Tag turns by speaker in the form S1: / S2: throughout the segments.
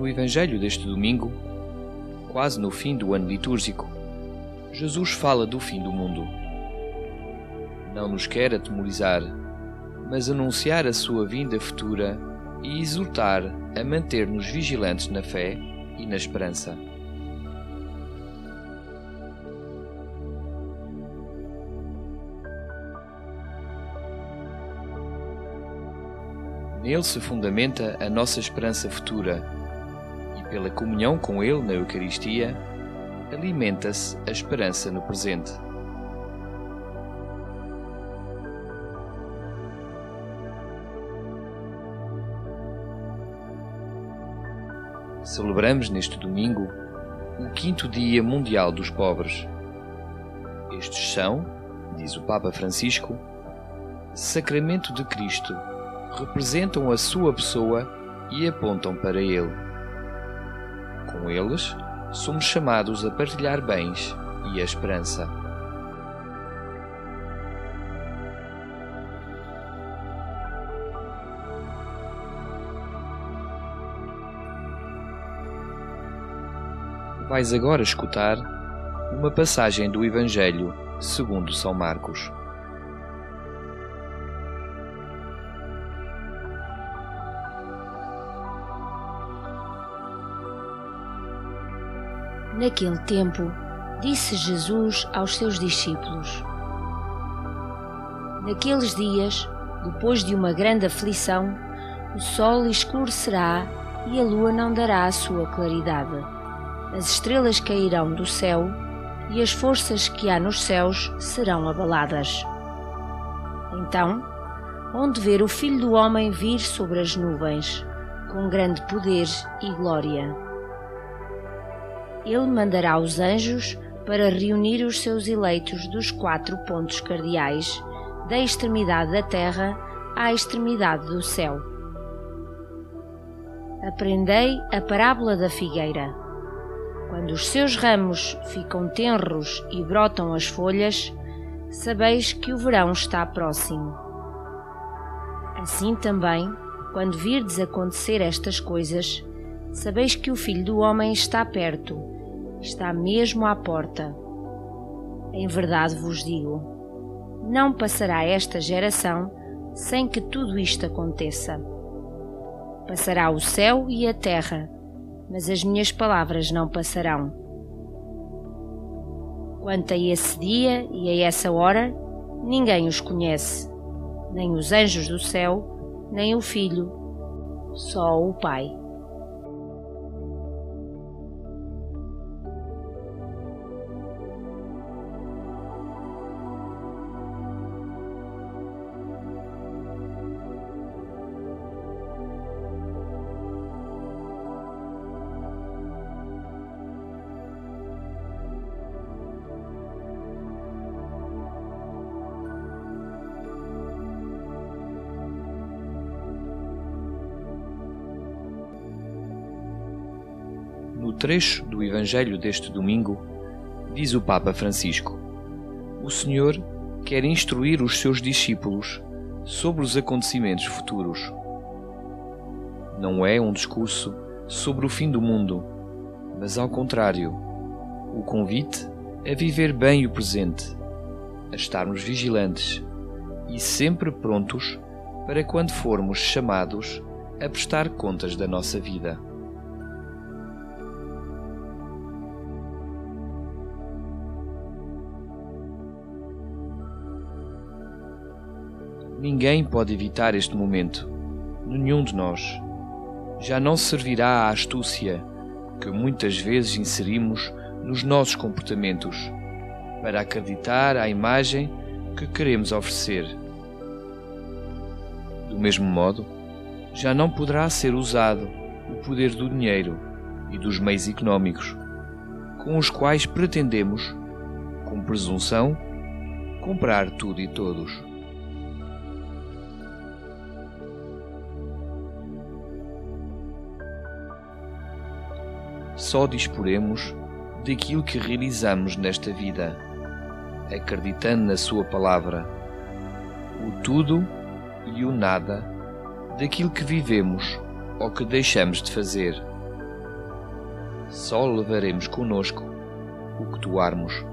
S1: No Evangelho deste domingo, quase no fim do ano litúrgico, Jesus fala do fim do mundo. Não nos quer atemorizar, mas anunciar a sua vinda futura e exortar a manter-nos vigilantes na fé e na esperança. Nele se fundamenta a nossa esperança futura pela comunhão com Ele na Eucaristia, alimenta-se a esperança no presente. Celebramos neste domingo o quinto Dia Mundial dos Pobres. Estes são, diz o Papa Francisco, sacramento de Cristo, representam a sua pessoa e apontam para Ele. Com eles, somos chamados a partilhar bens e a esperança. Vais agora escutar uma passagem do Evangelho segundo São Marcos.
S2: Naquele tempo, disse Jesus aos seus discípulos: Naqueles dias, depois de uma grande aflição, o sol escurecerá e a lua não dará a sua claridade. As estrelas cairão do céu e as forças que há nos céus serão abaladas. Então, onde ver o Filho do Homem vir sobre as nuvens, com grande poder e glória. Ele mandará os anjos para reunir os seus eleitos dos quatro pontos cardeais, da extremidade da terra à extremidade do céu. Aprendei a parábola da figueira. Quando os seus ramos ficam tenros e brotam as folhas, sabeis que o verão está próximo. Assim também, quando virdes acontecer estas coisas, sabeis que o Filho do Homem está perto, está mesmo à porta. Em verdade vos digo: não passará esta geração sem que tudo isto aconteça. Passará o céu e a terra, mas as minhas palavras não passarão. Quanto a esse dia e a essa hora, ninguém os conhece, nem os anjos do céu, nem o Filho, só o Pai.
S1: Trecho do Evangelho deste domingo, diz o Papa Francisco: O Senhor quer instruir os seus discípulos sobre os acontecimentos futuros. Não é um discurso sobre o fim do mundo, mas ao contrário, o convite a viver bem o presente, a estarmos vigilantes e sempre prontos para quando formos chamados a prestar contas da nossa vida. Ninguém pode evitar este momento, nenhum de nós. Já não servirá à astúcia que muitas vezes inserimos nos nossos comportamentos para acreditar à imagem que queremos oferecer. Do mesmo modo, já não poderá ser usado o poder do dinheiro e dos meios económicos, com os quais pretendemos, com presunção, comprar tudo e todos. Só disporemos daquilo que realizamos nesta vida, acreditando na Sua palavra, o tudo e o nada daquilo que vivemos ou que deixamos de fazer. Só levaremos conosco o que doarmos.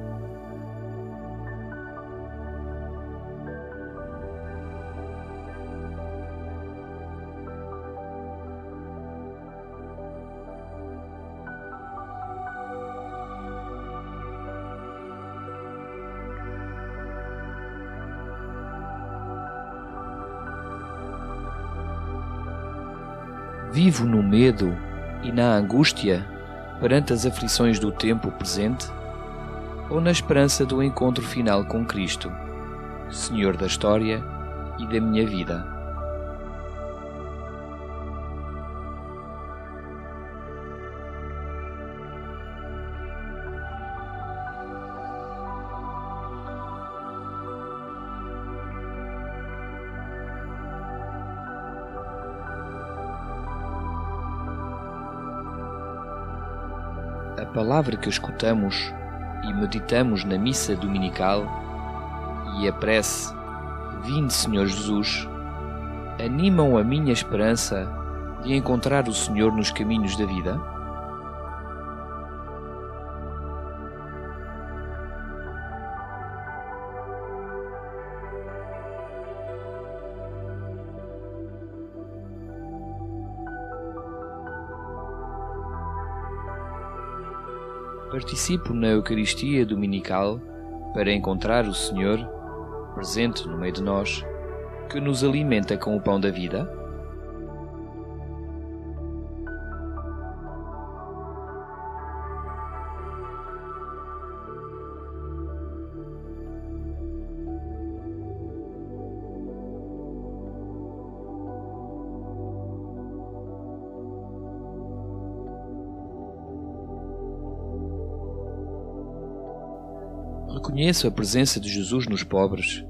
S1: Vivo no medo e na angústia perante as aflições do tempo presente ou na esperança do encontro final com Cristo, Senhor da história e da minha vida. A palavra que escutamos e meditamos na missa dominical e a prece Vinde, Senhor Jesus, animam a minha esperança de encontrar o Senhor nos caminhos da vida? Participo na Eucaristia Dominical para encontrar o Senhor, presente no meio de nós, que nos alimenta com o pão da vida? Reconheço a presença de Jesus nos pobres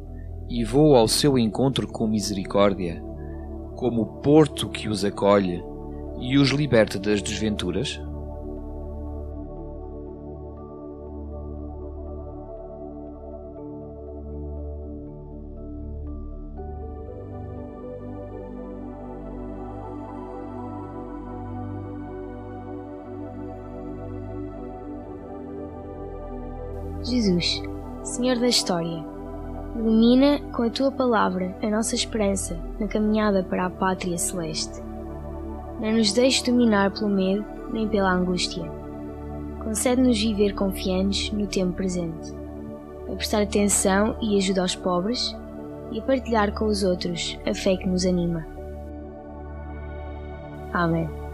S1: e vou ao seu encontro com misericórdia, como o porto que os acolhe e os liberta das desventuras?
S3: Jesus, Senhor da História, ilumina com a tua palavra a nossa esperança na caminhada para a pátria celeste. Não nos deixes dominar pelo medo nem pela angústia. Concede-nos viver confiantes no tempo presente, a prestar atenção e ajuda aos pobres e a partilhar com os outros a fé que nos anima. Amém.